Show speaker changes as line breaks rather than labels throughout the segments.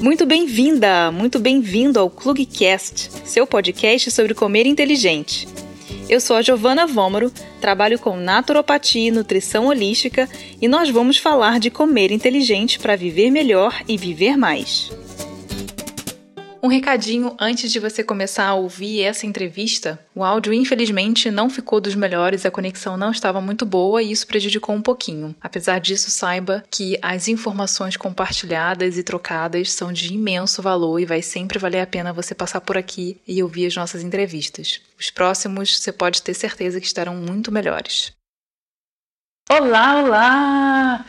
Muito bem-vinda, muito bem-vindo ao Clugcast, seu podcast sobre comer inteligente. Eu sou a Giovana Vômoro, trabalho com naturopatia e nutrição holística e nós vamos falar de comer inteligente para viver melhor e viver mais. Um recadinho antes de você começar a ouvir essa entrevista. O áudio, infelizmente, não ficou dos melhores, a conexão não estava muito boa e isso prejudicou um pouquinho. Apesar disso, saiba que as informações compartilhadas e trocadas são de imenso valor e vai sempre valer a pena você passar por aqui e ouvir as nossas entrevistas. Os próximos você pode ter certeza que estarão muito melhores. Olá, olá!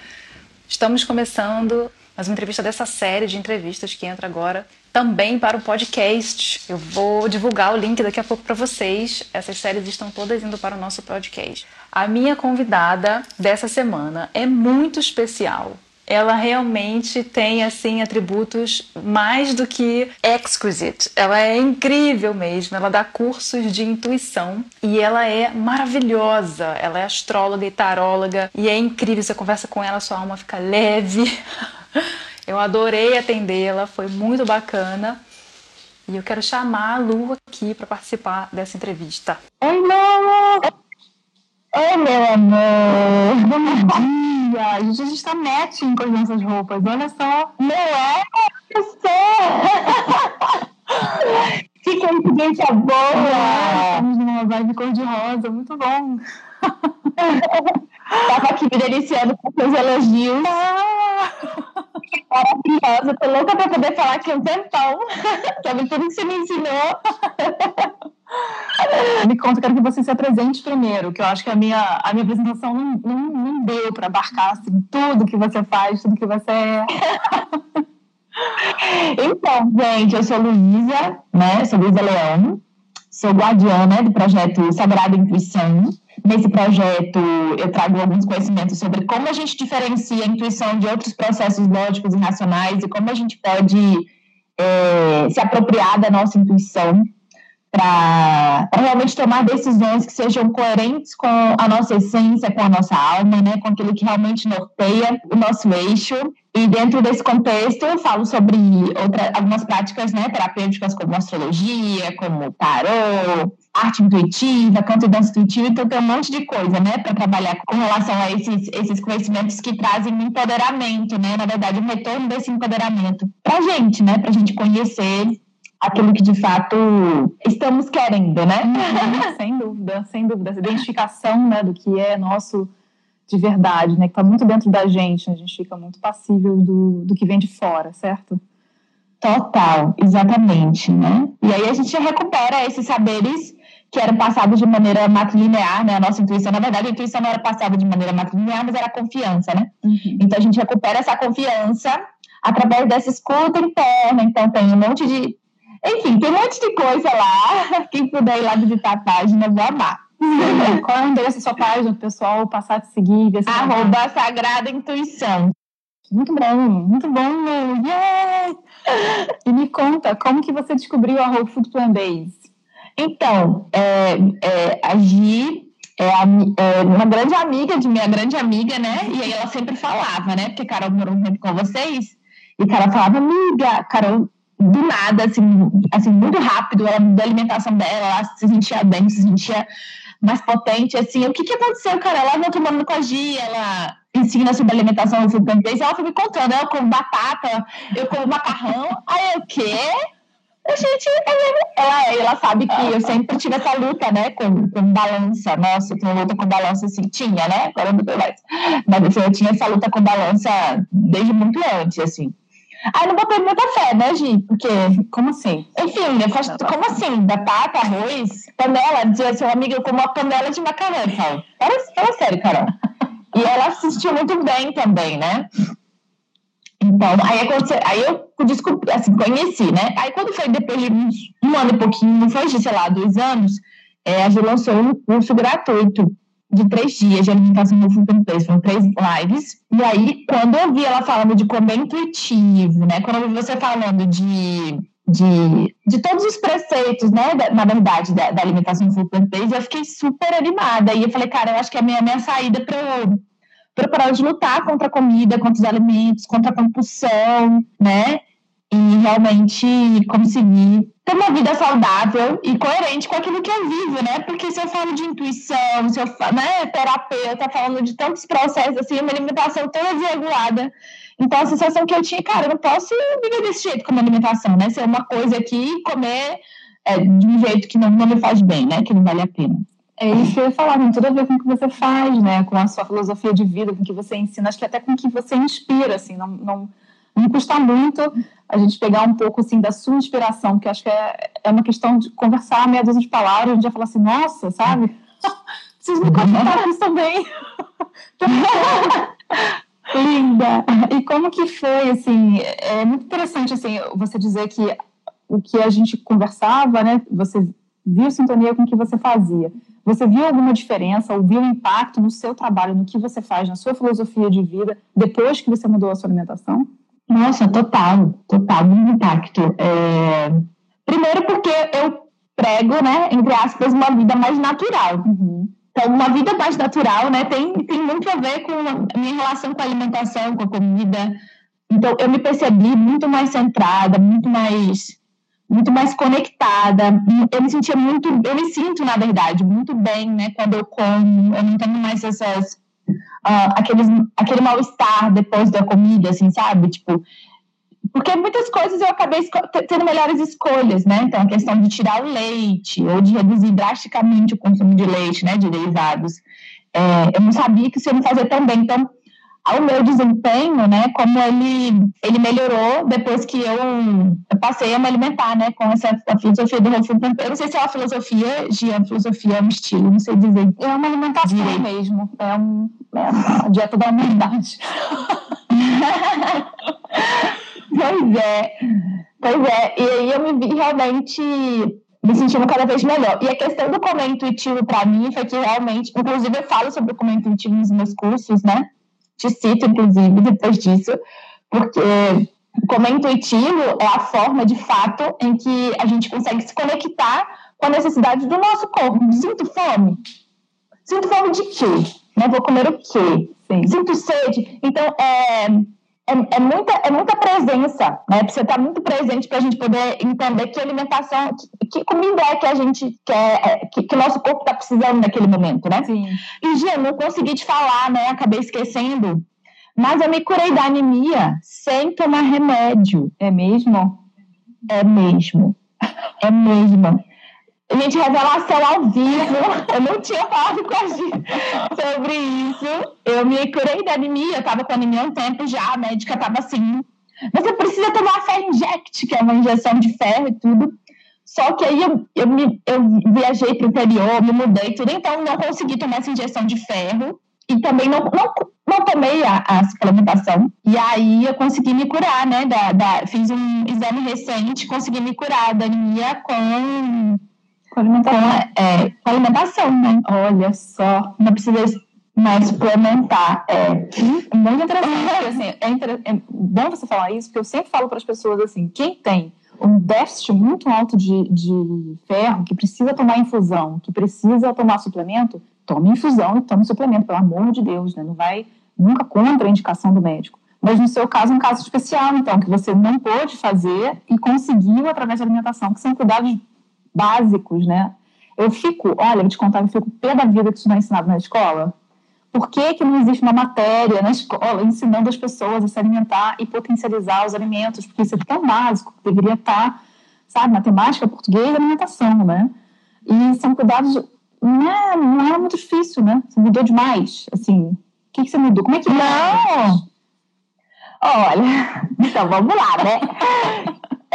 Estamos começando mais uma entrevista dessa série de entrevistas que entra agora também para o podcast. Eu vou divulgar o link daqui a pouco para vocês. Essas séries estão todas indo para o nosso podcast. A minha convidada dessa semana é muito especial. Ela realmente tem assim atributos mais do que exquisite. Ela é incrível mesmo. Ela dá cursos de intuição e ela é maravilhosa. Ela é astróloga e taróloga e é incrível. Você conversa com ela, sua alma fica leve. Eu adorei atendê-la, foi muito bacana. E eu quero chamar a Lu aqui para participar dessa entrevista.
Oi, Lu! Oi, meu amor! Bom dia! A gente está matching com as nossas roupas, olha só! Não é? Você! que coincidência boa! Estamos numa vibe cor-de-rosa, muito bom! Tava aqui me deliciando com seus elogios. Ah! Maravilhosa, tô louca pra poder falar aqui um tempão sobre tudo que você me ensinou. Me conta, quero que você se apresente primeiro, que eu acho que a minha, a minha apresentação não, não, não deu para abarcar assim, tudo que você faz, tudo que você é. Então, gente, eu sou Luísa, né? Sou Luísa Leão, sou guardiana do projeto Sagrada Intuição. Nesse projeto, eu trago alguns conhecimentos sobre como a gente diferencia a intuição de outros processos lógicos e racionais e como a gente pode é, se apropriar da nossa intuição para realmente tomar decisões que sejam coerentes com a nossa essência, com a nossa alma, né, com aquilo que realmente norteia o nosso eixo. E dentro desse contexto, eu falo sobre outra, algumas práticas né, terapêuticas, como astrologia, como tarô, arte intuitiva, canto e dança intuitiva, então tem um monte de coisa, né, para trabalhar com relação a esses, esses conhecimentos que trazem empoderamento, né, na verdade, um retorno desse empoderamento para a gente, né, para a gente conhecer aquilo que de fato estamos querendo, né?
Uhum, sem dúvida, sem dúvida. Essa identificação né, do que é nosso de verdade, né? Que está muito dentro da gente, né? a gente fica muito passível do, do que vem de fora, certo?
Total, exatamente, né? E aí a gente recupera esses saberes que eram passados de maneira matrilinear, né? A nossa intuição, na verdade, a intuição não era passada de maneira matrilinear, mas era a confiança, né? Uhum. Então a gente recupera essa confiança através dessa escuta interna. Então tem um monte de enfim, tem um monte de coisa lá. Quem puder ir lá visitar a página, vou amar.
Qual é o endereço da sua página, o pessoal passar a te seguir? Ver
se Arroba Sagrada Intuição.
Muito bom, muito bom, yeah! E me conta, como que você descobriu a Whole Food Plant Base?
Então, é, é, a Gi é, é, uma grande amiga de minha grande amiga, né? E aí ela sempre falava, né? Porque Carol morou um tempo com vocês. E Carol falava, amiga, Carol do nada, assim, assim, muito rápido, ela mudou a alimentação dela, ela se sentia bem, se sentia mais potente, assim, o que que aconteceu, cara? Ela não tomando com a Gia, ela ensina sobre alimentação no plant ela foi me contando, eu como batata, eu como macarrão, aí o quê? A gente, ela, ela sabe que eu sempre tive essa luta, né, com, com balança, nossa, tenho luta com balança, assim, tinha, né, agora não tem mais, mas assim, eu tinha essa luta com balança desde muito antes, assim, Aí não botei muita fé, né, Gi? Porque, como assim? Enfim, eu faço, como assim? Batata, arroz, panela, dizia seu amigo, eu como uma panela de macarrão, fala. Fala, fala sério, Carol. E ela assistiu muito bem também, né? Então, aí aconteceu, aí eu descobri, assim, conheci, né? Aí quando foi depois de um ano e pouquinho, não foi de, sei lá, dois anos, é, a Ju lançou um curso gratuito de três dias de alimentação no Food Place, foram três lives. E aí, quando eu vi ela falando de comer intuitivo, né? Quando eu vi você falando de, de, de todos os preceitos, né? Da, na verdade, da, da alimentação no Food Place, eu fiquei super animada. E eu falei, cara, eu acho que é a minha, minha saída para para de lutar contra a comida, contra os alimentos, contra a compulsão, né? E realmente conseguir ter uma vida saudável e coerente com aquilo que eu vivo, né? Porque se eu falo de intuição, se eu falo, né, terapeuta falando de tantos processos, assim, uma alimentação toda desregulada. Então, a sensação que eu tinha, cara, eu não posso viver desse jeito com a alimentação, né? Ser uma coisa aqui comer é, de um jeito que não, não me faz bem, né? Que não vale a pena.
É isso que eu ia falar, tem tudo a ver com o que você faz, né? Com a sua filosofia de vida, com o que você ensina, acho que até com o que você inspira, assim, não, não, não custa muito a gente pegar um pouco, assim, da sua inspiração, que acho que é, é uma questão de conversar meia dúzia de palavras, a gente vai falar assim, nossa, sabe? Preciso me contar isso também. Linda! E como que foi, assim, é muito interessante, assim, você dizer que o que a gente conversava, né, você viu sintonia com o que você fazia. Você viu alguma diferença ou viu impacto no seu trabalho, no que você faz, na sua filosofia de vida, depois que você mudou a sua alimentação?
Nossa, total, total, muito impacto. É... Primeiro porque eu prego, né, entre aspas, uma vida mais natural. Uhum. Então, uma vida mais natural, né, tem, tem muito a ver com a minha relação com a alimentação, com a comida. Então, eu me percebi muito mais centrada, muito mais muito mais conectada. Eu me sentia muito, eu me sinto, na verdade, muito bem, né? Quando eu como, eu não tenho mais essas, aqueles, aquele mal-estar depois da comida, assim, sabe? Tipo, porque muitas coisas eu acabei tendo melhores escolhas, né? Então, a questão de tirar o leite ou de reduzir drasticamente o consumo de leite, né? De derivados. É, eu não sabia que isso ia me fazer tão bem. Então, ao meu desempenho, né, como ele, ele melhorou depois que eu, eu passei a me alimentar, né, com essa filosofia do Whole Eu não sei se é uma filosofia, Gia, filosofia é um estilo, não sei dizer.
É uma alimentação direito. mesmo, é, um, é uma dieta da humanidade.
pois é, pois é, e aí eu me vi realmente me sentindo cada vez melhor. E a questão do comer intuitivo para mim foi que realmente, inclusive eu falo sobre o comer intuitivo nos meus cursos, né, te cito, inclusive, depois disso, porque como é intuitivo, é a forma, de fato, em que a gente consegue se conectar com a necessidade do nosso corpo. Sinto fome? Sinto fome de quê? Né? Vou comer o quê? Sim. Sinto sede? Então, é, é, é, muita, é muita presença, né? Precisa estar muito presente para a gente poder entender que alimentação, que, que, comida é que a gente quer, é, que, que o nosso corpo está precisando naquele momento, né? Sim. E, Gia, não consegui te falar, né? Acabei esquecendo. Mas eu me curei da anemia sem tomar remédio.
É mesmo?
É mesmo. É mesmo. Gente, revelação ao vivo. Eu não tinha falado com a gente sobre isso. Eu me curei da anemia. Eu tava com anemia há um tempo já. A médica tava assim. Você precisa tomar ferro inject, que é uma injeção de ferro e tudo. Só que aí eu, eu, me, eu viajei para o interior, me mudei tudo, então não consegui tomar essa injeção de ferro. E também não, não, não tomei a, a suplementação. E aí eu consegui me curar, né? Da, da, fiz um exame recente, consegui me curar da anemia com
com alimentação.
É, com alimentação, né?
Olha só.
Não precisa mais suplementar. É.
Muito interessante. assim, é, inter... é bom você falar isso, porque eu sempre falo para as pessoas assim: quem tem um déficit muito alto de, de ferro, que precisa tomar infusão, que precisa tomar suplemento, tome infusão e tome suplemento, pelo amor de Deus, né? Não vai nunca contra a indicação do médico. Mas no seu caso, um caso especial, então, que você não pôde fazer e conseguiu através da alimentação, que são cuidados básicos, né? Eu fico, olha, vou te contar, eu fico pé da vida que isso não é ensinado na escola. Por que, que não existe uma matéria na escola ensinando as pessoas a se alimentar e potencializar os alimentos? Porque isso é tão básico, deveria estar, sabe, matemática, português e alimentação, né? E são cuidados, não é, não é muito difícil, né? Você mudou demais, assim. O que, que você mudou? Como é que...
Não! Olha, então vamos lá, né?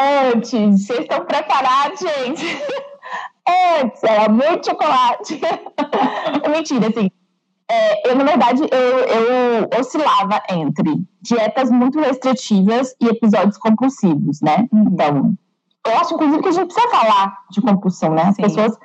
Antes, vocês estão preparados, gente? Antes, era muito chocolate. Mentira, assim. É, eu, na verdade, eu, eu oscilava entre dietas muito restritivas e episódios compulsivos, né? Então, eu acho, inclusive, que a gente precisa falar de compulsão, né? As Sim. pessoas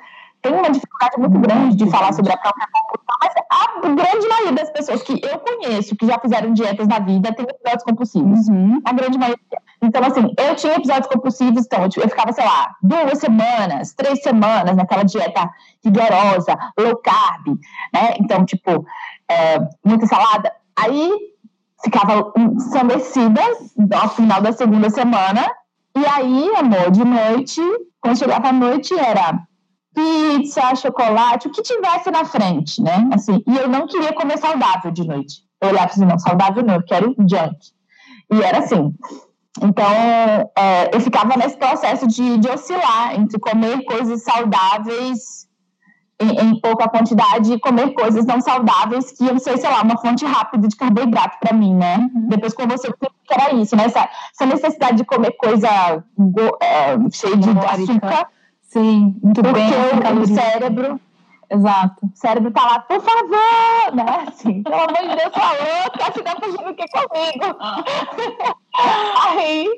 têm uma dificuldade muito grande de falar sobre a própria compulsão, mas a grande maioria das pessoas que eu conheço que já fizeram dietas na vida tem episódios compulsivos. Uhum. A grande maioria então, assim, eu tinha episódios compulsivos, então eu, eu ficava, sei lá, duas semanas, três semanas naquela dieta rigorosa, low carb, né? Então, tipo, é, muita salada. Aí ficava ensandecida ao final da segunda semana. E aí, amor, de noite, quando chegava a noite, era pizza, chocolate, o que tivesse na frente, né? Assim, e eu não queria comer saudável de noite. Eu olhava assim, não, saudável não, eu quero junk. E era assim. Então, é, eu ficava nesse processo de, de oscilar entre comer coisas saudáveis em, em, pouca quantidade e comer coisas não saudáveis que iam ser, sei lá, uma fonte rápida de carboidrato para mim, né? Uhum. Depois com você que era isso, né? Essa, essa necessidade de comer coisa é, cheia de açúcar.
Sim, muito
porque
bem.
o cérebro
Exato.
O cérebro tá lá, por favor, né? Assim, pelo amor de Deus, falou, tá se dando que comigo? Aí,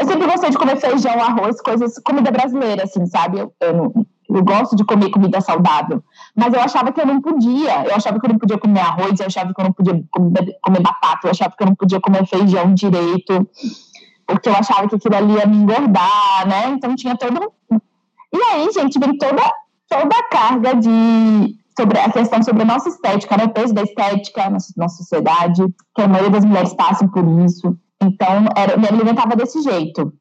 eu sempre gostei de comer feijão, arroz, coisas, comida brasileira, assim, sabe? Eu, eu não, eu gosto de comer comida saudável, mas eu achava que eu não podia. Eu achava que eu não podia comer arroz, eu achava que eu não podia comer, comer batata, eu achava que eu não podia comer feijão direito, porque eu achava que aquilo ali ia me engordar, né? Então tinha todo. E aí, gente, vem toda, toda a carga de. Sobre a questão sobre a nossa estética, né? O peso da estética na nossa sociedade, que a maioria das mulheres passam por isso. Então, era, me alimentava desse jeito,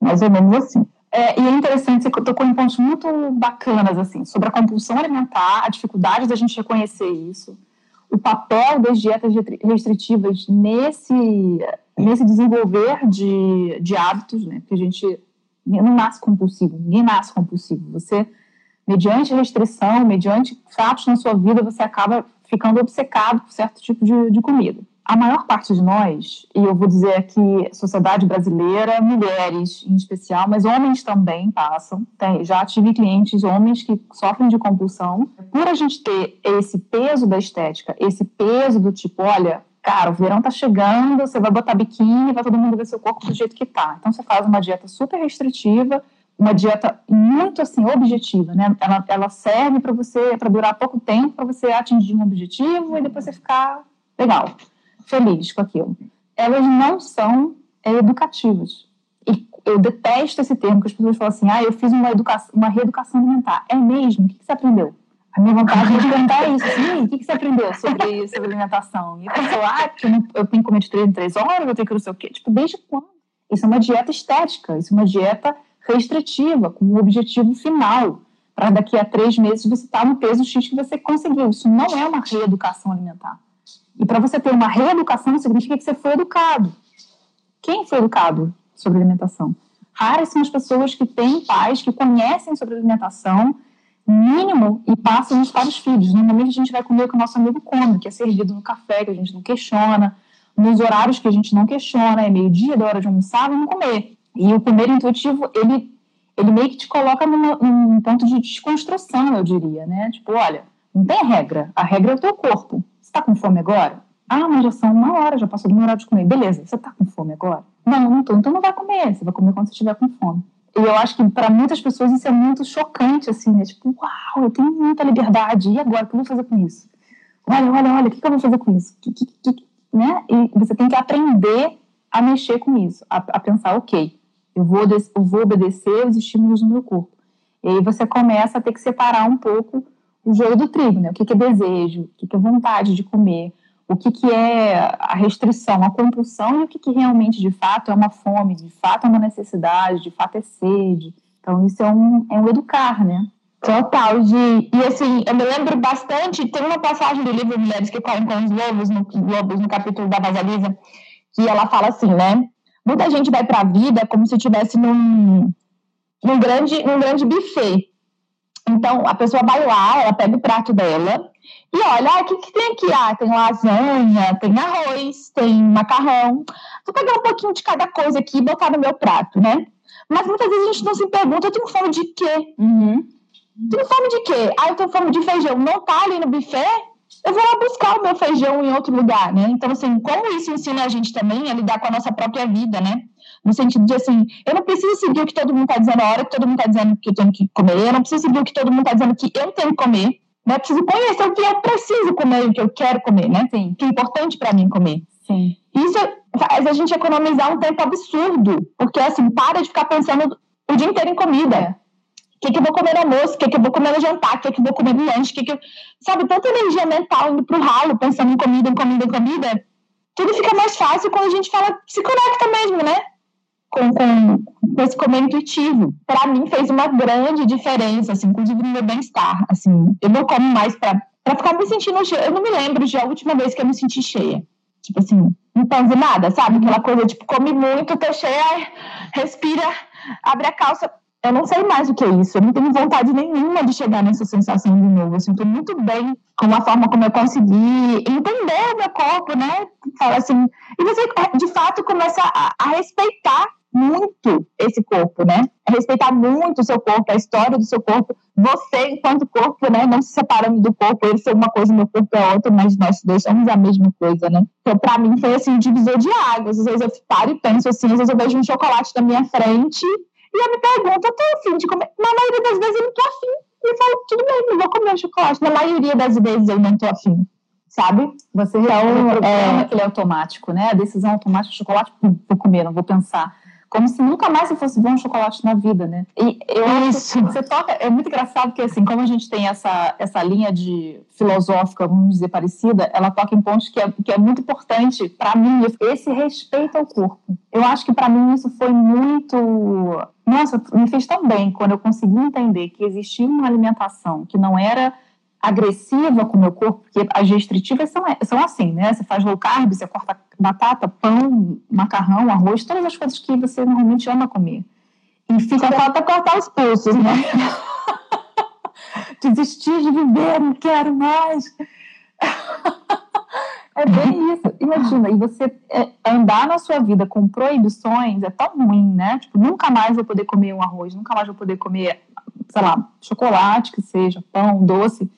mais ou menos assim.
É, e é interessante, você tocou em pontos muito bacanas, assim, sobre a compulsão alimentar, a dificuldade da gente reconhecer isso, o papel das dietas restritivas nesse, nesse desenvolver de, de hábitos, né? Porque a gente não nasce compulsivo, ninguém nasce compulsivo. Você, mediante restrição, mediante fatos na sua vida, você acaba ficando obcecado por certo tipo de, de comida a maior parte de nós, e eu vou dizer aqui, sociedade brasileira, mulheres em especial, mas homens também passam. Tem, já tive clientes homens que sofrem de compulsão. Por a gente ter esse peso da estética, esse peso do tipo, olha, cara, o verão tá chegando, você vai botar biquíni, vai todo mundo ver seu corpo do jeito que tá. Então você faz uma dieta super restritiva, uma dieta muito assim objetiva, né? Ela, ela serve para você para durar pouco tempo, para você atingir um objetivo e depois você ficar legal feliz com aquilo. Elas não são é, educativas. E eu detesto esse termo, que as pessoas falam assim, ah, eu fiz uma, educação, uma reeducação alimentar. É mesmo? O que, que você aprendeu? A minha vontade é de perguntar isso. Assim, o que, que você aprendeu sobre, sobre alimentação? E a pessoa, ah, porque eu, não, eu tenho que comer de três em três horas, eu tenho que não sei o quê. Tipo, desde quando? Isso é uma dieta estética, isso é uma dieta restritiva, com um objetivo final. Para daqui a três meses você estar tá no peso X que você conseguiu. Isso não é uma reeducação alimentar. E para você ter uma reeducação, significa que você foi educado. Quem foi educado sobre alimentação? Raras são as pessoas que têm pais que conhecem sobre alimentação, mínimo, e passam isso para os filhos. Normalmente a gente vai comer o que o nosso amigo come, que é servido no café, que a gente não questiona, nos horários que a gente não questiona, é meio-dia, da hora de almoçar, vamos comer. E o comer intuitivo, ele, ele meio que te coloca numa, num ponto de desconstrução, eu diria, né? Tipo, olha, não tem regra, a regra é o teu corpo está com fome agora? Ah, mas já são uma hora, já passou do horário de comer. Beleza, você está com fome agora? Não, não estou. Então não vai comer, você vai comer quando você estiver com fome. E eu acho que para muitas pessoas isso é muito chocante, assim, né? Tipo, uau, eu tenho muita liberdade, e agora? O que eu vou fazer com isso? Olha, olha, olha, o que, eu vou fazer com isso? Que, que, que, né? E você tem que aprender a mexer com isso, a, a pensar, ok, eu vou, eu vou obedecer os estímulos do meu corpo. E aí você começa a ter que separar um pouco o joio do trigo, né? O que, que é desejo, o que, que é vontade de comer, o que, que é a restrição, a compulsão e o que, que realmente, de fato, é uma fome, de fato é uma necessidade, de fato é sede. Então, isso é um, é um educar, né?
Total, de, e assim, eu me lembro bastante, tem uma passagem do livro Mulheres que Correm com os Lobos, no, Lobos, no capítulo da Vasalisa, que ela fala assim, né? Muita gente vai para a vida como se estivesse num, num, grande, num grande buffet, então, a pessoa vai lá, ela pega o prato dela e olha, ah, o que, que tem aqui? Ah, tem lasanha, tem arroz, tem macarrão. Vou pegar um pouquinho de cada coisa aqui e botar no meu prato, né? Mas muitas vezes a gente não se pergunta, eu tenho fome de quê? Uhum. Tenho fome de quê? Ah, eu tenho fome de feijão. Não tá ali no buffet? Eu vou lá buscar o meu feijão em outro lugar, né? Então, assim, como isso ensina a gente também a lidar com a nossa própria vida, né? No sentido de assim, eu não preciso seguir o que todo mundo está dizendo a hora que todo mundo está dizendo que eu tenho que comer, eu não preciso seguir o que todo mundo está dizendo que eu tenho que comer, né? Eu preciso conhecer o que eu preciso comer, o que eu quero comer, né? Sim. O que é importante para mim comer.
Sim.
Isso faz a gente economizar um tempo absurdo, porque assim, para de ficar pensando o dia inteiro em comida. É. O que, que eu vou comer no almoço? O que, que eu vou comer no jantar? O que, que eu vou comer no lanche? Que que eu... Sabe, tanta energia mental indo pro ralo, pensando em comida, em comida, em comida tudo fica mais fácil quando a gente fala, se conecta mesmo, né? Com, com, com esse comer intuitivo. Para mim fez uma grande diferença, assim, inclusive no meu bem-estar. Assim, eu não como mais para ficar me sentindo cheia. Eu não me lembro de a última vez que eu me senti cheia. Tipo assim, não penso nada, sabe? Aquela coisa, tipo, come muito, tô cheia, respira, abre a calça, eu não sei mais o que é isso. Eu não tenho vontade nenhuma de chegar nessa sensação de novo. Eu sinto muito bem com a forma como eu consegui entender o meu corpo, né? Fala assim. E você, de fato, começa a, a respeitar muito esse corpo, né? Respeitar muito o seu corpo, a história do seu corpo, você enquanto corpo, né? Não se separando do corpo, ele ser uma coisa, meu corpo é outra, mas nós dois somos a mesma coisa, né? Então, para mim, foi assim, um divisor de águas. Às vezes eu paro e penso assim, às vezes eu vejo um chocolate na minha frente e eu me pergunto, eu tô afim de comer. Na maioria das vezes eu não tô afim. E eu falo, tudo bem, não vou comer chocolate. Na maioria das vezes eu não tô afim, sabe?
Você então, é aquele automático, né? A decisão automática, chocolate, vou comer, não vou pensar como se nunca mais você fosse ver um chocolate na vida, né? E eu Isso. acho que você toca, é muito engraçado que assim, como a gente tem essa, essa linha de filosófica, vamos dizer, parecida, ela toca em pontos que é, que é muito importante para mim, esse respeito ao corpo. Eu acho que para mim isso foi muito nossa, me fez tão bem quando eu consegui entender que existia uma alimentação que não era agressiva com o meu corpo, porque as restritivas são, são assim, né? Você faz low carb, você corta batata, pão, macarrão, arroz, todas as coisas que você normalmente ama comer.
E fica... Só falta cortar os pulsos, né?
Desistir de viver, não quero mais. É bem isso. Imagina, e você é, andar na sua vida com proibições é tão ruim, né? Tipo, nunca mais vou poder comer um arroz, nunca mais vou poder comer, sei lá, chocolate, que seja, pão, doce.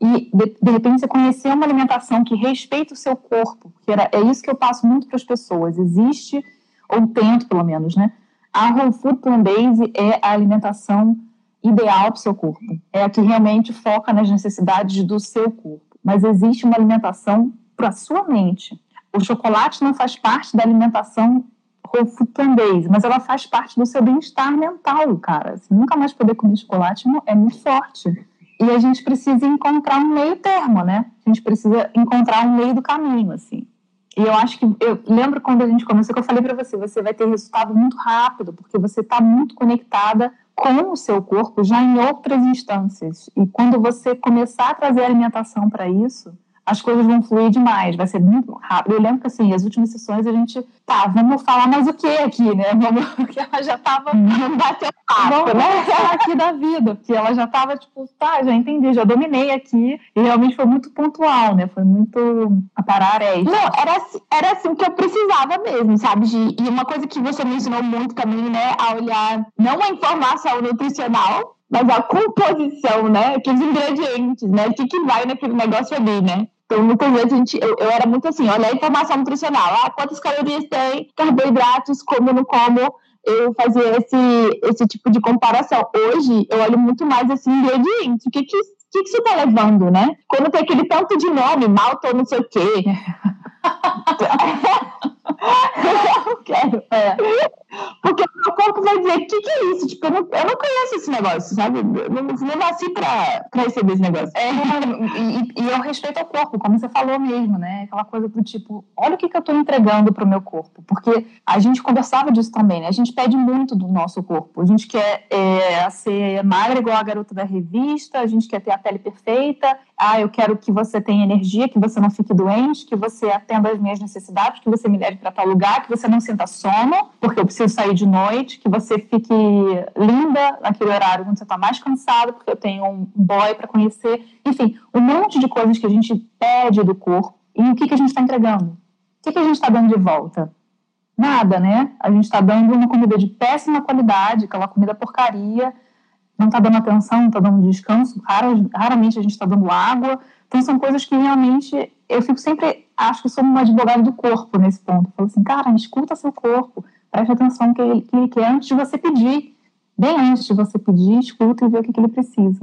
E, de, de repente, você conhecer uma alimentação que respeita o seu corpo, que era, é isso que eu passo muito para as pessoas. Existe, ou tento pelo menos, né? A Whole Food Plant-Based é a alimentação ideal para o seu corpo. É a que realmente foca nas necessidades do seu corpo. Mas existe uma alimentação para a sua mente. O chocolate não faz parte da alimentação whole food plant mas ela faz parte do seu bem-estar mental, cara. Assim, nunca mais poder comer chocolate é muito forte. E a gente precisa encontrar um meio termo, né? A gente precisa encontrar um meio do caminho, assim. E eu acho que eu lembro quando a gente começou que eu falei para você, você vai ter resultado muito rápido, porque você está muito conectada com o seu corpo já em outras instâncias. E quando você começar a trazer alimentação para isso, as coisas vão fluir demais, vai ser muito rápido. Eu lembro que, assim, as últimas sessões a gente, tá, vamos falar mais o que aqui, né? Vamos, porque ela já tava, vamos bater papo, vamos né? falar aqui da vida, porque ela já tava, tipo, tá, já entendi, já dominei aqui, e realmente foi muito pontual, né? Foi muito a parar é
isso. Não, era, era assim que eu precisava mesmo, sabe? E uma coisa que você me ensinou muito também, né, a olhar não a informação nutricional, mas a composição, né? Que os ingredientes, né? O que, que vai naquele negócio ali, né? Então, muitas vezes a gente, eu, eu era muito assim, olha a informação nutricional, ah, quantas calorias tem, carboidratos, como não como, eu fazia esse, esse tipo de comparação. Hoje, eu olho muito mais esse ingrediente, o que que, que, que você está levando, né? Quando tem aquele tanto de nome, malta ou não sei o quê. eu não quero. É. Porque o meu corpo vai dizer, o que, que é isso? Tipo, eu não, eu não conheço esse negócio, sabe? Eu não, não nasci pra, pra receber esse negócio.
É, e, e, eu respeito o corpo, como você falou mesmo, né? Aquela coisa do tipo, olha o que, que eu tô entregando pro meu corpo. Porque a gente conversava disso também, né? A gente pede muito do nosso corpo. A gente quer é, ser magra igual a garota da revista, a gente quer ter a pele perfeita, ah, eu quero que você tenha energia, que você não fique doente, que você atenda às minhas necessidades, que você me leve para tal lugar, que você não sinta sono, porque eu preciso sair de noite, que você fique linda naquele horário quando você está mais cansado, porque eu tenho um boy para conhecer. Enfim, um monte de coisas que a gente pede do corpo. E o que, que a gente está entregando? O que, que a gente está dando de volta? Nada, né? A gente está dando uma comida de péssima qualidade, aquela comida porcaria, não está dando atenção, não está dando descanso, raramente a gente está dando água. Então, são coisas que realmente eu fico sempre, acho que sou uma advogada do corpo nesse ponto. Falo assim, cara, escuta seu corpo, preste atenção no que ele, que ele quer antes de você pedir. Bem antes de você pedir, escuta e vê o que, que ele precisa.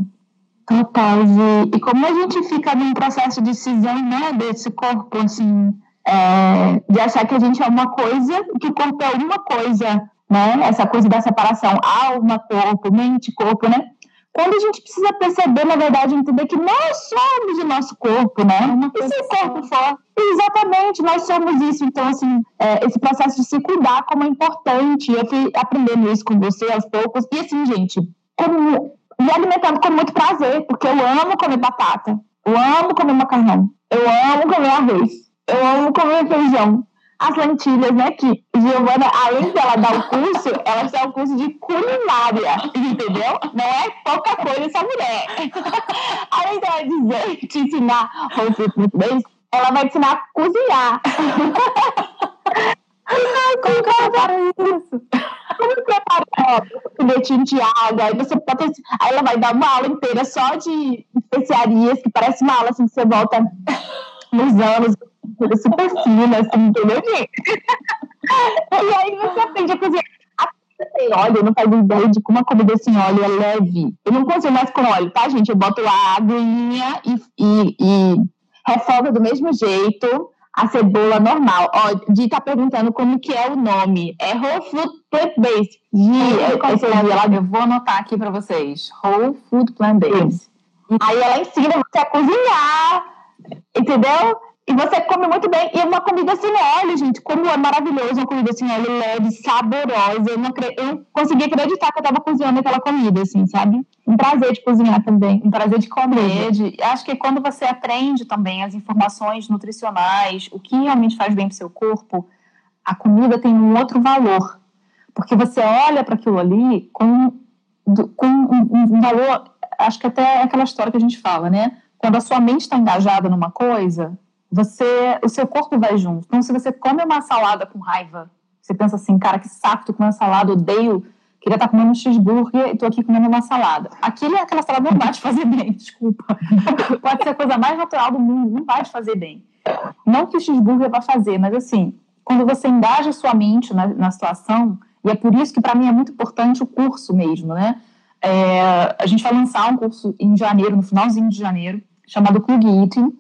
Total, e, e como a gente fica num processo de cisão, né, desse corpo, assim, é, de achar que a gente é uma coisa, que o corpo é uma coisa, né? Essa coisa da separação alma, corpo, mente, corpo, né? Quando a gente precisa perceber, na verdade, entender que nós somos o nosso corpo, né?
É e
se o corpo for. Exatamente, nós somos isso. Então, assim, é, esse processo de se cuidar, como é importante. Eu fui aprendendo isso com você aos poucos. E, assim, gente, como, me alimentando com muito prazer, porque eu amo comer batata, eu amo comer macarrão, eu amo comer arroz, eu amo comer feijão as lentilhas, né? Que Giovana, além de ela dar o curso, ela dá o curso de culinária, entendeu? Não é pouca coisa essa mulher. além dela dizer, te ensinar muito bem, ela vai te ensinar a cozinhar. Como prepara isso? Como prepara um bilhetinho de água? Aí, você pode, aí ela vai dar uma aula inteira só de especiarias, que parece uma aula assim que você volta nos anos coisa super fina, assim, entendeu? e aí você aprende a cozinhar. Sem óleo, não faz ideia de como a comida sem óleo é leve. Eu não cozinho mais com óleo, tá, gente? Eu boto a aguinha e, e, e refogo do mesmo jeito a cebola normal. Ó, Di tá perguntando como que é o nome. É Whole Food Plant-Based.
Di, eu vou anotar aqui para vocês. Whole Food Plant-Based.
Aí ela ensina você a cozinhar, entendeu? E você come muito bem. E uma comida sem óleo, gente. Como é maravilhoso uma comida sem óleo leve, saborosa. Eu não, cre... eu consegui acreditar que eu estava cozinhando aquela comida, assim, sabe? Um prazer de cozinhar também.
Um prazer de comer. De... Acho que quando você aprende também as informações nutricionais, o que realmente faz bem para seu corpo, a comida tem um outro valor. Porque você olha para aquilo ali com, com um, um valor. Acho que até é aquela história que a gente fala, né? Quando a sua mente está engajada numa coisa, você, o seu corpo vai junto. Então, se você come uma salada com raiva, você pensa assim, cara, que saco, tô comendo salada, odeio, queria estar comendo um cheeseburger e tô aqui comendo uma salada. Aquilo é aquela salada não vai te fazer bem, desculpa. Pode ser a coisa mais natural do mundo, não vai te fazer bem. Não que o cheeseburger vá fazer, mas assim, quando você engaja sua mente na, na situação, e é por isso que para mim é muito importante o curso mesmo, né? É, a gente vai lançar um curso em janeiro, no finalzinho de janeiro, chamado Club Eating,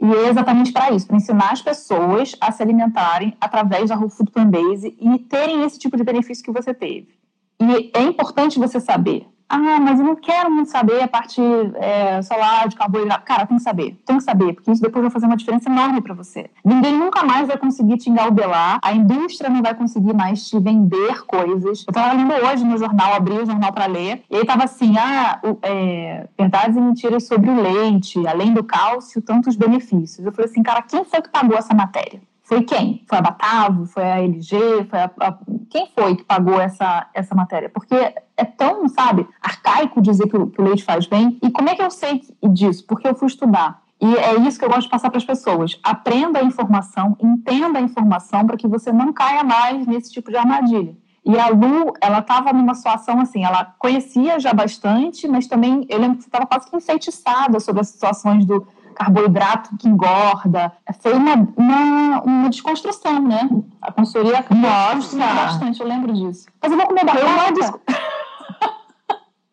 e é exatamente para isso, para ensinar as pessoas a se alimentarem através da Whole Food Plant Base e terem esse tipo de benefício que você teve. E é importante você saber ah, mas eu não quero muito saber a parte, é, sei lá, de carboidrato. Cara, tem que saber, tem que saber, porque isso depois vai fazer uma diferença enorme para você. Ninguém nunca mais vai conseguir te engalbelar, a indústria não vai conseguir mais te vender coisas. Eu tava lendo hoje no jornal, abri o jornal para ler, e aí tava assim, ah, é, verdades e mentiras sobre o leite, além do cálcio, tantos benefícios. Eu falei assim, cara, quem foi que pagou essa matéria? Foi quem? Foi a Batavo? Foi a LG? Foi a, a, quem foi que pagou essa, essa matéria? Porque é tão, sabe, arcaico dizer que o, que o leite faz bem. E como é que eu sei disso? Porque eu fui estudar. E é isso que eu gosto de passar para as pessoas. Aprenda a informação, entenda a informação para que você não caia mais nesse tipo de armadilha. E a Lu, ela estava numa situação assim, ela conhecia já bastante, mas também eu lembro que você estava quase que enfeitiçada sobre as situações do carboidrato que engorda. Foi uma, uma, uma desconstrução, né? A consultoria mostra bastante, eu lembro disso. Mas eu vou comer batata.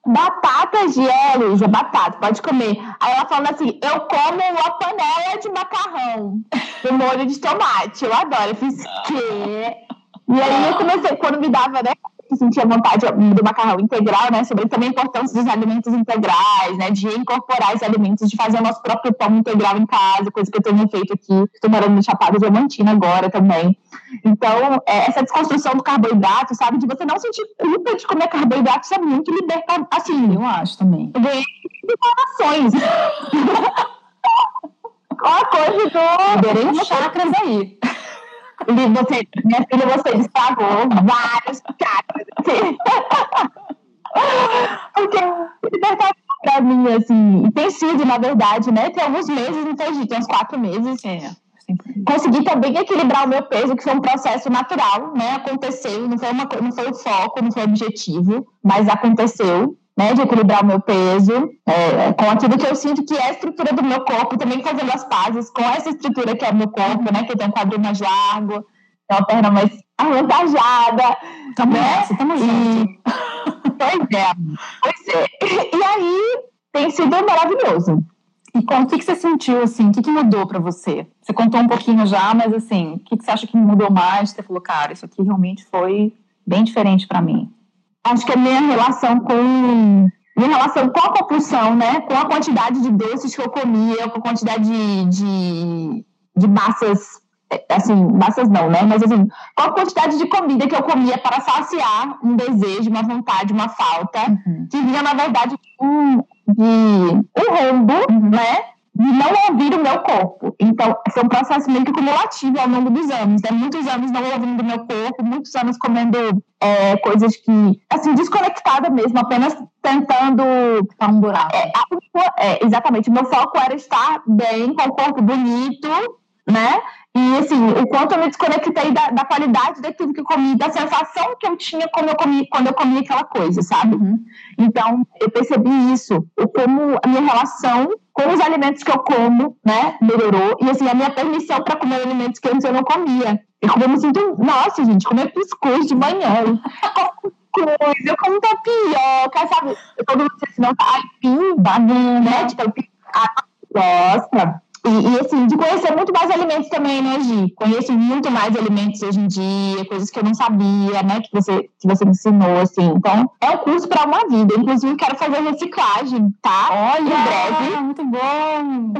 batata, Giele, já batata, pode comer. Aí ela falando assim, eu como uma panela de macarrão com molho de tomate. Eu adoro. Eu fiz, quê? E aí eu comecei, quando me dava, né? Que sentia vontade do macarrão integral, né? Sobre também a importância dos alimentos integrais, né? De incorporar os alimentos, de fazer o nosso próprio pão integral em casa, coisa que eu tenho feito aqui. Estou morando no Chapada Diamantina agora também. Então, é, essa desconstrução do carboidrato, sabe? De você não sentir culpa de comer carboidrato, isso é muito libertador. Assim,
eu acho também.
Eu ganhei informações. A coisa do.
Liberei chakras aí.
Você, minha filha, você destravou vários chakras. Porque libertar pra mim, assim, tem sido, na verdade, né? Tem alguns meses, não tem tem uns quatro meses. É. Consegui também equilibrar o meu peso, que foi um processo natural, né? Aconteceu, não foi, uma, não foi o foco, não foi o objetivo, mas aconteceu né, de equilibrar o meu peso é, com aquilo que eu sinto que é a estrutura do meu corpo, também fazendo as pazes com essa estrutura que é o meu corpo, né, que tem um quadril mais largo, tem uma perna mais avantajada.
Tamo né? nessa, tamo junto.
Pois é, pois é. E aí tem sido maravilhoso.
E com, o que, que você sentiu, assim, o que, que mudou para você? Você contou um pouquinho já, mas assim, o que, que você acha que mudou mais? Você falou, cara, isso aqui realmente foi bem diferente para mim
acho que a minha relação com minha relação com a compulsão, né? Com a quantidade de doces que eu comia, com a quantidade de, de, de massas, é, assim, massas não, né? Mas assim, com a quantidade de comida que eu comia para saciar um desejo, uma vontade, uma falta, uhum. que vinha, na verdade, um, de um rombo, uhum. né? De não ouvir o meu corpo. Então, foi um processo meio que cumulativo ao longo dos anos, né? Muitos anos não ouvindo o meu corpo, muitos anos comendo é, coisas que, assim, desconectada mesmo, apenas tentando.
Tá um buraco.
É, é, exatamente. O meu foco era estar bem, com o corpo bonito, né? E, assim, o quanto eu me desconectei da, da qualidade daquilo que eu comi, da sensação que eu tinha quando eu comi, quando eu comi aquela coisa, sabe? Uhum. Então, eu percebi isso, como a minha relação com os alimentos que eu como, né, melhorou. E, assim, a minha permissão para comer alimentos que antes eu não comia. E como eu me sinto, nossa, gente, comer cuscuz de manhã. cuscuz, eu como tapioca, sabe? Todo mundo diz assim, não, tá aipim, banana, né? Tipo, ah, nossa, e, e, assim, de conhecer muito mais alimentos também, né, Gi? Conheço muito mais alimentos hoje em dia, coisas que eu não sabia, né, que você, que você me ensinou, assim. Então, é um curso para uma vida. Inclusive, quero fazer reciclagem, tá?
Olha, em breve. muito bom!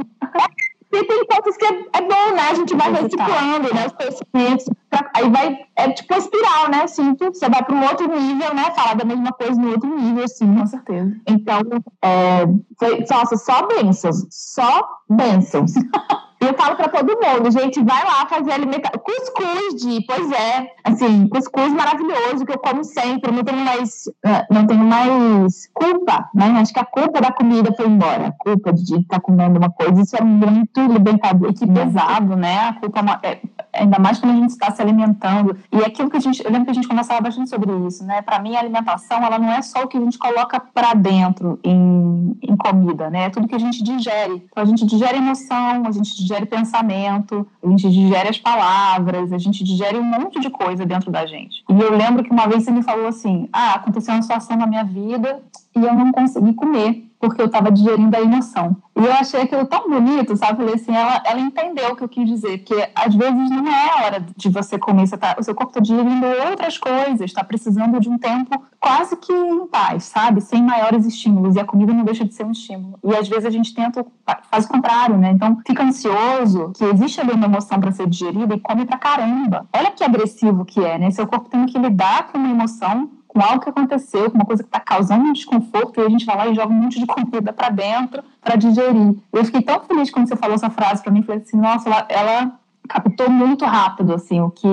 E tem coisas que é, é, bom, né? A gente vai reciclando, né? Os conhecimentos. Aí vai, é tipo uma espiral, né? Assim, você vai para um outro nível, né? Falar da mesma coisa no outro nível, assim.
Com certeza.
Então, é, foi, nossa, só bênçãos. Só bênçãos. eu falo para todo mundo, gente, vai lá fazer alimentação. Cuscuz de, pois é, assim, cuscuz maravilhoso que eu como sempre, não tenho mais, ah, não tenho mais culpa, né? Acho que a culpa da comida foi embora, a culpa de estar comendo uma coisa, isso é muito libertador.
E que pesado, né? A culpa é, é ainda mais quando a gente está se alimentando. E aquilo que a gente, eu lembro que a gente conversava bastante sobre isso, né? Para mim, a alimentação, ela não é só o que a gente coloca para dentro em, em comida, né? É tudo que a gente digere. Então, a gente digere emoção, a gente digere pensamento, a gente digere as palavras, a gente digere um monte de coisa dentro da gente. E eu lembro que uma vez você me falou assim: ah, aconteceu uma situação na minha vida e eu não consegui comer porque eu estava digerindo a emoção. E eu achei aquilo tão bonito, sabe? Falei assim, ela, ela entendeu o que eu quis dizer, porque às vezes não é a hora de você comer, você tá, o seu corpo está digerindo outras coisas, está precisando de um tempo quase que em paz, sabe? Sem maiores estímulos, e a comida não deixa de ser um estímulo. E às vezes a gente tenta, faz o contrário, né? Então fica ansioso, que existe ali uma emoção para ser digerida e come pra caramba. Olha que agressivo que é, né? Seu corpo tendo que lidar com uma emoção com algo que aconteceu, com uma coisa que está causando um desconforto, e a gente vai lá e joga um monte de comida para dentro para digerir. Eu fiquei tão feliz quando você falou essa frase para mim, falei assim, nossa, ela, ela captou muito rápido assim o que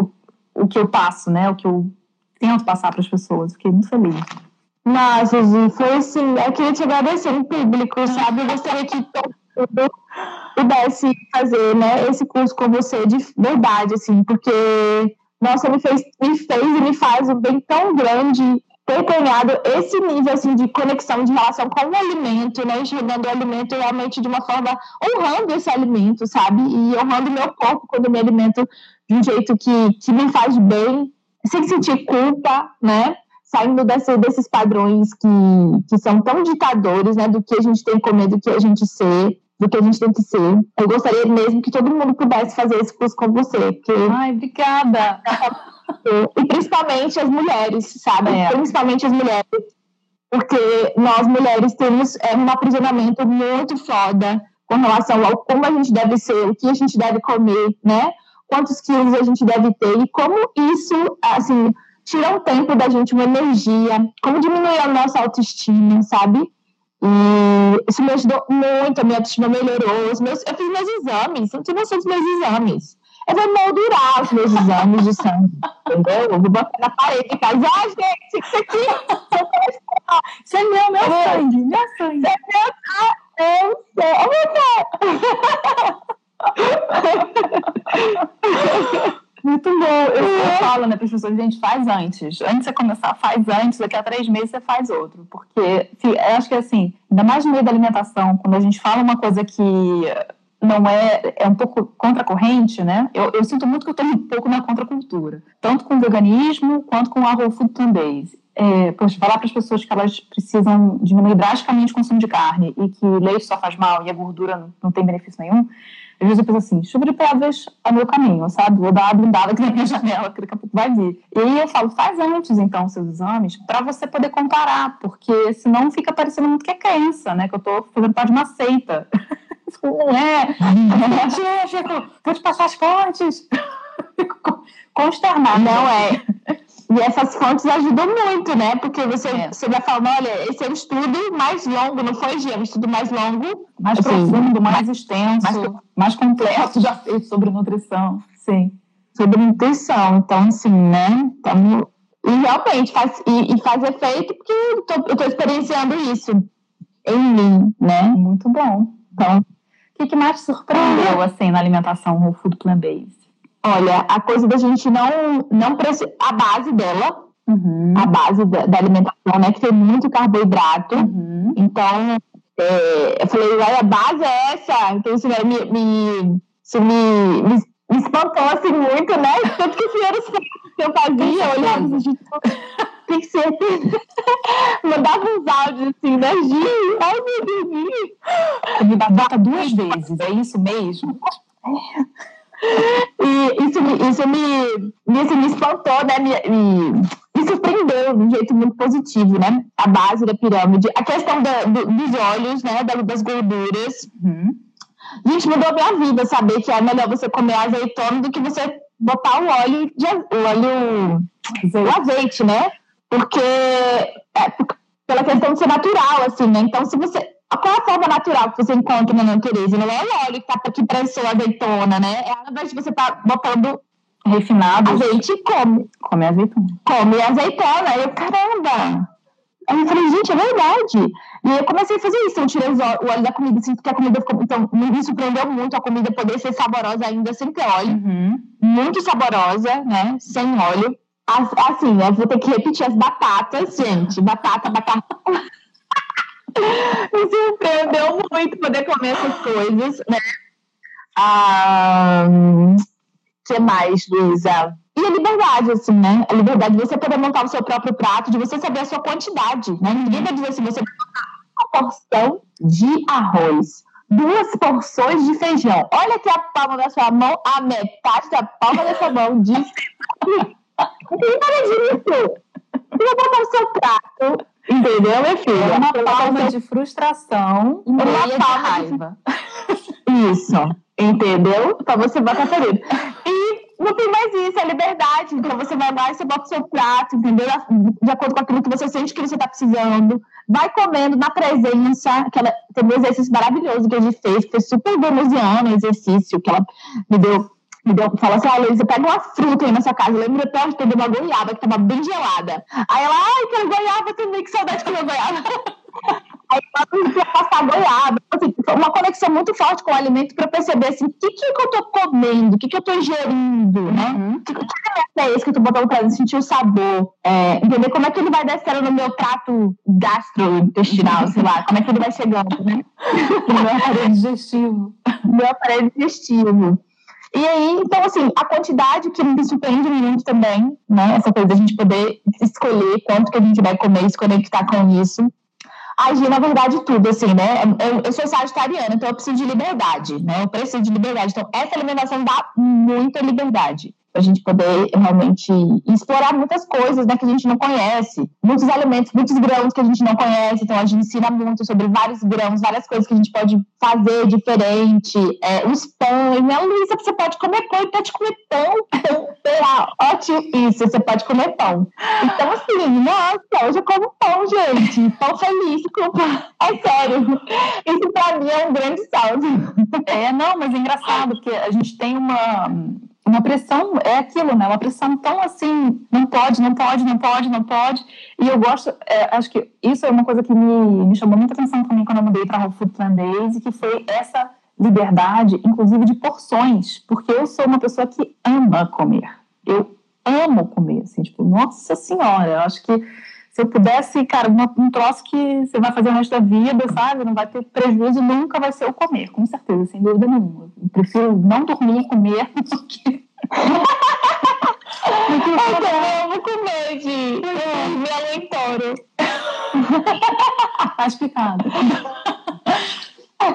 o, o que eu passo, né? O que eu tento passar para as pessoas. Fiquei muito feliz.
Nossa, Gi, foi assim, eu queria te agradecer em público, sabe? Eu gostaria que todo mundo pudesse fazer, né, esse curso com você de verdade, assim, porque nossa, me fez, me fez e me faz um bem tão grande ter ganhado esse nível assim, de conexão, de relação com o alimento, né? Enxergando o alimento realmente de uma forma honrando esse alimento, sabe? E honrando o meu corpo quando me alimento de um jeito que, que me faz bem, sem sentir culpa, né? Saindo desse, desses padrões que, que são tão ditadores, né? Do que a gente tem que comer, do que a gente ser do que a gente tem que ser. Eu gostaria mesmo que todo mundo pudesse fazer esse curso com você. Porque...
Ai, obrigada!
E principalmente as mulheres, sabe? É. Principalmente as mulheres. Porque nós mulheres temos é, um aprisionamento muito foda com relação ao como a gente deve ser, o que a gente deve comer, né? Quantos quilos a gente deve ter e como isso, assim, tira um tempo da gente, uma energia, como diminuir a nossa autoestima, sabe? E isso me ajudou muito, a minha autoestima melhorou. Os meus, eu fiz meus exames, não tinha noção dos meus exames. Eu vou moldurar os meus exames de sangue, entendeu? Eu vou botar na parede e falar, ah, gente, isso aqui
isso é meu, meu sangue, meu sangue. Isso
é meu, eu sei.
Oh, meu muito bom. Eu, é. falo, né, para as pessoas, gente, faz antes. Antes de você começar, faz antes, daqui a três meses você faz outro. Porque eu acho que assim, ainda mais no meio da alimentação, quando a gente fala uma coisa que não é, é um pouco contracorrente, né? Eu, eu sinto muito que eu estou um pouco na contracultura, tanto com o veganismo quanto com o Raw Food Sundays. É, poxa, falar para as pessoas que elas precisam diminuir drasticamente o consumo de carne e que leite só faz mal e a gordura não, não tem benefício nenhum, Às vezes eu penso assim, chuva de pedras é meu caminho, sabe? Vou dar uma blindada aqui na minha janela, que daqui a pouco vai vir. E aí eu falo, faz antes, então, seus exames, para você poder comparar, porque senão fica parecendo muito que é crença, né? Que eu tô fazendo parte de uma seita. Não é. Fico, vou te passar as fontes. Fico consternada.
Não é. E essas fontes ajudam muito, né? Porque você, é. você vai falando, olha, esse é um estudo mais longo, não foi, Gia? É um estudo mais longo.
Mais assim, profundo, mais extenso, mais, mais completo já feito sobre nutrição. Sim.
Sobre nutrição. Então, assim, né? Então, e realmente faz, e, e faz efeito porque eu estou experienciando isso em mim, né?
Muito bom. Então, o que, que mais te surpreendeu, assim, na alimentação no food plant-based?
Olha, a coisa da gente não, não precisa. A base dela, uhum. a base da, da, alimentação, né? Que tem muito carboidrato. Uhum. Então, é, eu falei, olha, a base é essa. Então, isso me, me, isso me, me, me espantou assim muito, né? Tanto que os primeiros que eu fazia, eu olhava assim, tem que ser. Mandava uns áudios assim, né, Gi? Ai, meu Deus,
Me batata duas vezes, é isso mesmo?
E isso, isso me, isso me espantou, né? Me, me, me, surpreendeu de um jeito muito positivo, né? A base da pirâmide. A questão da, do, dos olhos, né? Das gorduras. Uhum. Gente, mudou a minha vida saber que é melhor você comer azeitona do que você botar o óleo, de, o óleo, o azeite, né? Porque, é, pela questão de ser natural, assim, né? Então, se você qual é a forma natural que você encontra na natureza? Não é o óleo que tá aqui prensou azeitona, né? É invés de você estar tá botando
refinado,
azeite, come.
Come azeitona.
Come azeitona. Eu, caramba! Aí eu falei, gente, é verdade. E eu comecei a fazer isso. Eu tirei o óleo da comida, assim, porque a comida ficou. Então, me surpreendeu muito a comida poder ser saborosa ainda sem ter óleo. Uhum. Muito saborosa, né? Sem óleo. Assim, eu vou ter que repetir as batatas, gente. Batata, batata. Me surpreendeu muito poder comer essas coisas, né? Ah, que mais, Luísa? E a liberdade, assim, né? A liberdade de você poder montar o seu próprio prato, de você saber a sua quantidade, né? Ninguém vai dizer se você vai montar uma porção de arroz, duas porções de feijão. Olha aqui a palma da sua mão, a metade da palma da sua mão diz. Não tem nada disso. Você vai botar o seu prato Entendeu, minha filha? É
uma palma de frustração e meia de raiva.
Isso, entendeu? Então você bota feliz. E não tem mais isso, é liberdade. Então você vai lá e você bota o seu prato, entendeu? De acordo com aquilo que você sente que você está precisando. Vai comendo na presença. Aquela, tem um exercício maravilhoso que a gente fez, que foi super venusiano o exercício, que ela me deu me deu, falou assim, ah, Luísa, pega uma fruta aí na sua casa. Eu lembro até de ter uma goiaba que tava bem gelada. Aí ela, ai, quero goiaba também, que saudade de comer goiaba. Aí ela ia passar goiaba. Assim, foi uma conexão muito forte com o alimento para perceber assim, o que, que, que eu tô comendo, o que, que eu tô ingerindo, né? Uhum. Que, que alimento é esse que eu tô botando pra sentir o sabor, é, entender como é que ele vai descendo no meu prato gastrointestinal, sei lá, como é que ele vai chegando, né?
No meu aparelho digestivo.
No meu aparelho digestivo. E aí, então, assim, a quantidade que me surpreende muito também, né? Essa coisa da gente poder escolher quanto que a gente vai comer e se conectar com isso. Agir, na verdade, tudo, assim, né? Eu, eu sou sagitariana, então eu preciso de liberdade, né? Eu preciso de liberdade. Então, essa alimentação dá muita liberdade para a gente poder realmente explorar muitas coisas né, que a gente não conhece, muitos alimentos, muitos grãos que a gente não conhece, então a gente ensina muito sobre vários grãos, várias coisas que a gente pode fazer diferente, é, os pães, né, Luísa, você pode comer pão, pode comer pão, lá, ótimo, isso, você pode comer pão. Então, assim, nossa, hoje eu como pão, gente, pão feliz pão, é sério, isso para mim é um grande salto.
É, não, mas é engraçado, porque a gente tem uma uma pressão, é aquilo, né? Uma pressão tão assim, não pode, não pode, não pode, não pode. E eu gosto, é, acho que isso é uma coisa que me, me chamou muita atenção também quando eu mudei para Whole Food Plant Days, que foi essa liberdade, inclusive de porções, porque eu sou uma pessoa que ama comer. Eu amo comer, assim, tipo, nossa senhora, eu acho que se eu pudesse, cara, uma, um troço que você vai fazer o resto da vida, sabe? Não vai ter prejuízo, nunca vai ser o comer, com certeza, sem dúvida nenhuma. Eu prefiro não dormir e comer do que.
Eu amo comer, de meu touro.
Tá explicado.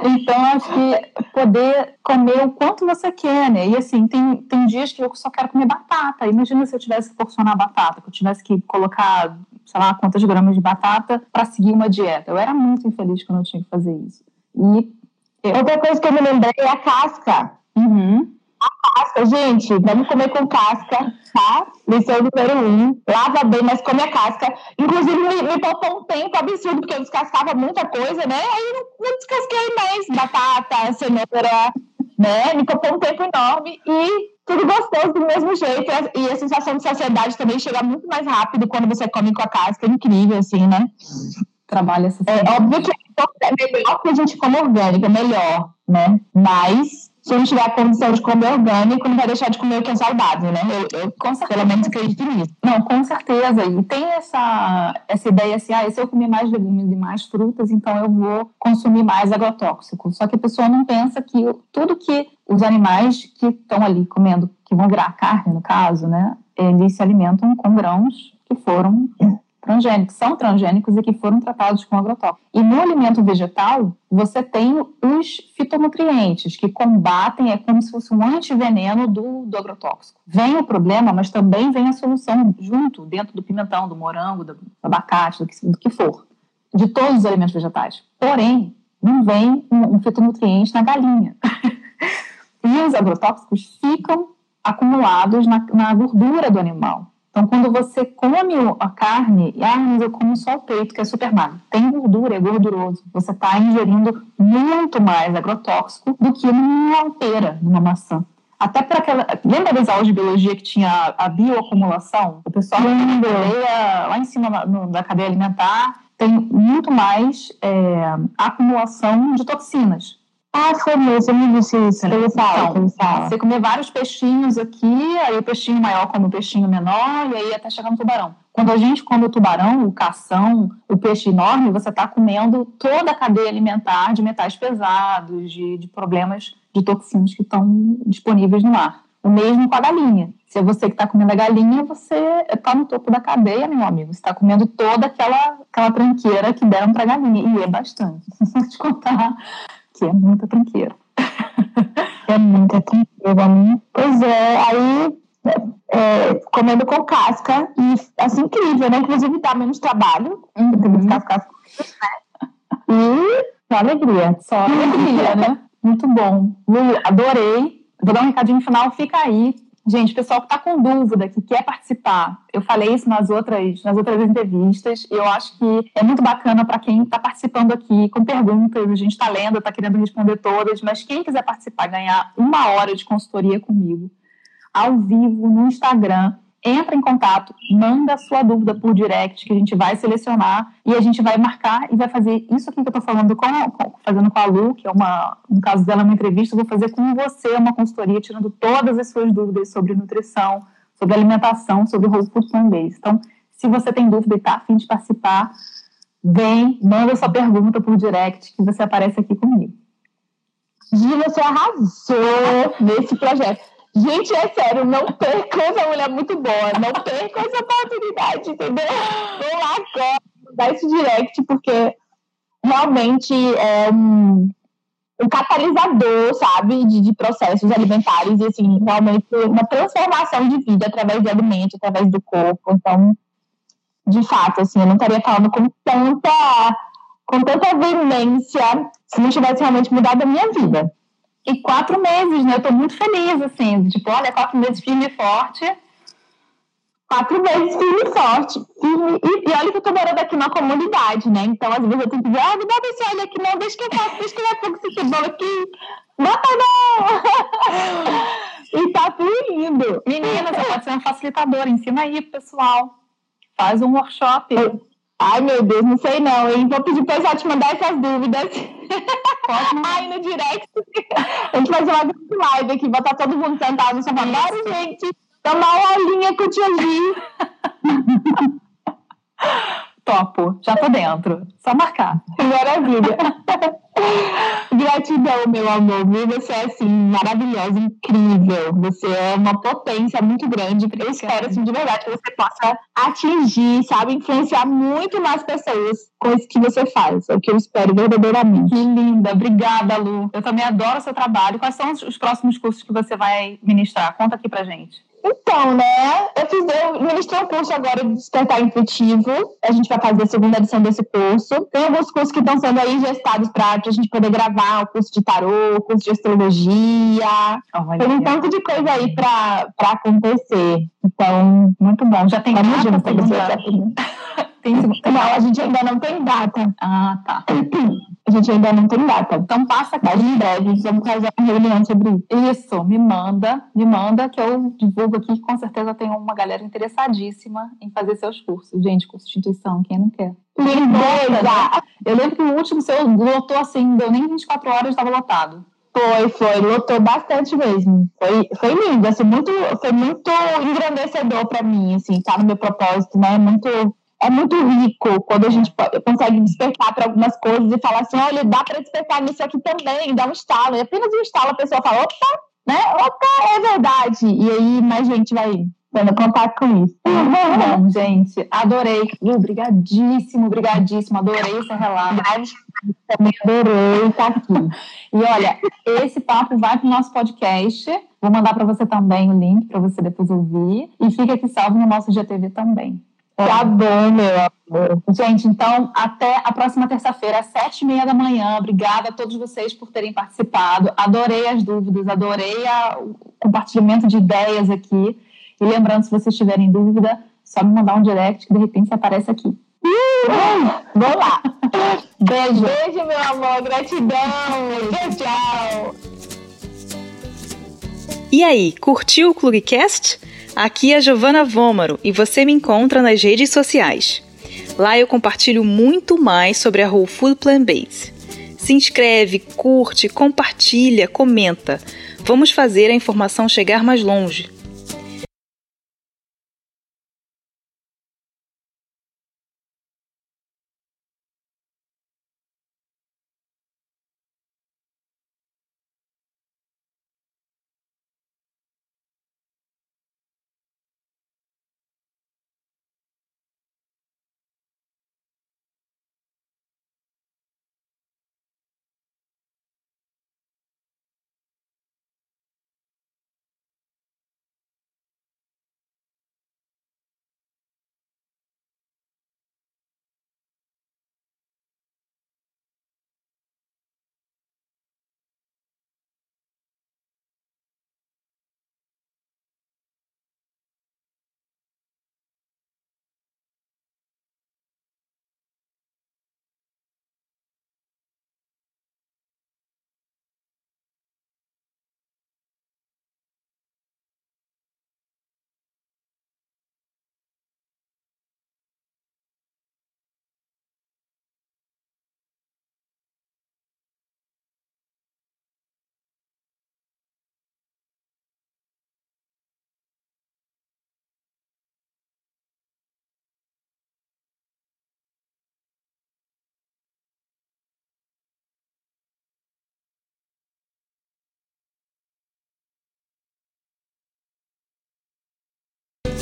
Então, acho que poder comer o quanto você quer, né? E assim, tem, tem dias que eu só quero comer batata. Imagina se eu tivesse que porcionar batata, que eu tivesse que colocar, sei lá, quantas gramas de batata para seguir uma dieta. Eu era muito infeliz quando eu tinha que fazer isso. E
eu... Outra coisa que eu me lembrei é a casca.
Uhum.
A casca, gente, vamos comer com casca, tá? Lição número um. Lava bem, mas come a casca. Inclusive, me, me poupou um tempo absurdo, porque eu descascava muita coisa, né? Aí não, não descasquei mais batata, cenoura, né? Me poupou um tempo enorme e tudo gostoso do mesmo jeito. E a sensação de saciedade também chega muito mais rápido quando você come com a casca. É incrível, assim, né?
Trabalha essa
É óbvio que é melhor que a gente come orgânico, é melhor, né? Mas se a gente tiver a condição de comer orgânico, não vai deixar de comer o que é saudável, né? Eu, eu com certeza, pelo menos acredito nisso.
Não, com certeza. E tem essa, essa ideia assim, ah, se eu comer mais legumes e mais frutas, então eu vou consumir mais agrotóxico. Só que a pessoa não pensa que tudo que os animais que estão ali comendo, que vão virar carne, no caso, né? Eles se alimentam com grãos que foram transgênicos, são transgênicos e que foram tratados com agrotóxico. E no alimento vegetal, você tem os fitonutrientes, que combatem, é como se fosse um antiveneno do, do agrotóxico. Vem o problema, mas também vem a solução junto, dentro do pimentão, do morango, do abacate, do que, do que for, de todos os alimentos vegetais. Porém, não vem um, um fitonutriente na galinha. e os agrotóxicos ficam acumulados na, na gordura do animal. Então, quando você come a carne, ah, mas eu como só o peito, que é super magro. Tem gordura, é gorduroso. Você está ingerindo muito mais agrotóxico do que numa pera, numa maçã. Até para aquela. Lembra das aulas de biologia que tinha a bioacumulação? O pessoal cadeia, lá em cima no, da cadeia alimentar tem muito mais é, acumulação de toxinas.
Ah, foi mesmo, eu me disse isso. Ele fala,
ele fala. Você comer vários peixinhos aqui, aí o peixinho maior come o peixinho menor, e aí até chegar no tubarão. Quando a gente come o tubarão, o cação, o peixe enorme, você está comendo toda a cadeia alimentar de metais pesados, de, de problemas de toxinas que estão disponíveis no mar. O mesmo com a galinha. Se é você que está comendo a galinha, você está no topo da cadeia, meu amigo. Você está comendo toda aquela, aquela tranqueira que deram para a galinha. E é bastante. Vou te contar é muita tranqueira.
é muita tranqueira, Pois é, aí é, comendo com casca e assim incrível, né? Inclusive dá menos trabalho, uhum. tem que ficar né? E só alegria.
Só alegria, né? Muito bom. Lu, adorei. Vou dar um recadinho final, fica aí Gente, pessoal que está com dúvida, que quer participar, eu falei isso nas outras, nas outras entrevistas, e eu acho que é muito bacana para quem está participando aqui com perguntas, a gente está lendo, está querendo responder todas, mas quem quiser participar, ganhar uma hora de consultoria comigo, ao vivo, no Instagram, entra em contato, manda a sua dúvida por direct, que a gente vai selecionar e a gente vai marcar e vai fazer isso aqui que eu estou falando com, com, fazendo com a Lu, que é uma, no caso dela, uma entrevista, vou fazer com você uma consultoria, tirando todas as suas dúvidas sobre nutrição, sobre alimentação, sobre whole food plant-based. Então, se você tem dúvida e está afim de participar, vem, manda sua pergunta por direct, que você aparece aqui comigo.
Gi, você arrasou nesse projeto. Gente, é sério, não percam essa mulher muito boa, não percam essa oportunidade, entendeu? Vou lá agora, dar esse direct, porque realmente é um, um catalisador, sabe, de, de, processos alimentares e, assim, realmente uma transformação de vida através de alimento, através do corpo. Então, de fato, assim, eu não estaria falando com tanta, com tanta veemência se não tivesse realmente mudado a minha vida
e quatro meses, né? Eu tô muito feliz, assim, tipo, olha, quatro meses firme e forte.
Quatro meses firme e forte. Firme, e, e olha que eu tô morando aqui na comunidade, né? Então, às vezes eu tenho que dizer, ah, não dá esse olho aqui, não, deixa que eu faço, deixa que eu faço esse cebola aqui. Bota não! e tá fluindo.
Menina, você pode ser uma facilitadora, ensina aí pro pessoal. Faz um workshop.
Eu, Ai, meu Deus, não sei não, hein? Vou pedir para pessoal te mandar essas dúvidas. Aí no direct. A gente faz uma grande live aqui, botar todo mundo sentado no sofá. Bora, gente, tomar uma aulinha com o tio.
Topo, já tô dentro. Só marcar.
Maravilha. Gratidão, meu amor. Você é assim, maravilhosa, incrível. Você é uma potência muito grande. Eu espero, assim, de verdade, que você possa atingir, sabe, influenciar muito mais pessoas com isso que você faz. É o que eu espero verdadeiramente.
Que linda. Obrigada, Lu. Eu também adoro o seu trabalho. Quais são os próximos cursos que você vai ministrar? Conta aqui pra gente.
Então, né, eu fiz, eu ministrei um curso agora de despertar intuitivo. A gente vai fazer a segunda edição desse curso. Tem alguns cursos que estão sendo aí gestados para a gente poder gravar, o curso de tarô, o curso de astrologia. Oh, Tem um tanto de coisa aí para acontecer. Então, muito bom. Já tem Vamos junto, você tem, não, a gente ainda não tem data.
Ah, tá.
A gente ainda não tem data. Então passa aqui. Mas em breve vamos fazer uma reunião sobre
isso. Isso, me manda, me manda que eu divulgo aqui. Com certeza tem uma galera interessadíssima em fazer seus cursos. Gente, curso de intuição, quem não quer?
Lindeza!
Eu lembro que o último seu lotou assim, deu nem 24 horas, estava lotado.
Foi, foi, lotou bastante mesmo. Foi, foi lindo, assim, muito, foi muito engrandecedor para mim, assim, tá no meu propósito, né? Muito é muito rico quando a gente consegue despertar para algumas coisas e falar assim, olha, dá para despertar nisso aqui também, dá um estalo. E apenas um estalo a pessoa fala, opa, né? Opa, é verdade. E aí mais gente vai tendo contato com isso.
Bom, gente, adorei. Obrigadíssimo, obrigadíssimo. Adorei esse relato.
Também adorei estar aqui.
E olha, esse papo vai para o nosso podcast. Vou mandar para você também o link para você depois ouvir. E fica aqui salvo no nosso GTV também.
Tá bom, meu amor.
Gente, então, até a próxima terça-feira, às sete e meia da manhã. Obrigada a todos vocês por terem participado. Adorei as dúvidas, adorei a, o compartilhamento de ideias aqui. E lembrando, se vocês tiverem dúvida, só me mandar um direct que de repente você aparece aqui.
Uh, vou lá. Beijo. Beijo, meu amor. Gratidão. Tchau, tchau.
E aí, curtiu o Clubcast? Aqui é Giovana Vômaro e você me encontra nas redes sociais. Lá eu compartilho muito mais sobre a Whole Food Plant Based. Se inscreve, curte, compartilha, comenta. Vamos fazer a informação chegar mais longe.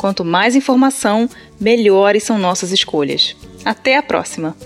Quanto mais informação, melhores são nossas escolhas. Até a próxima!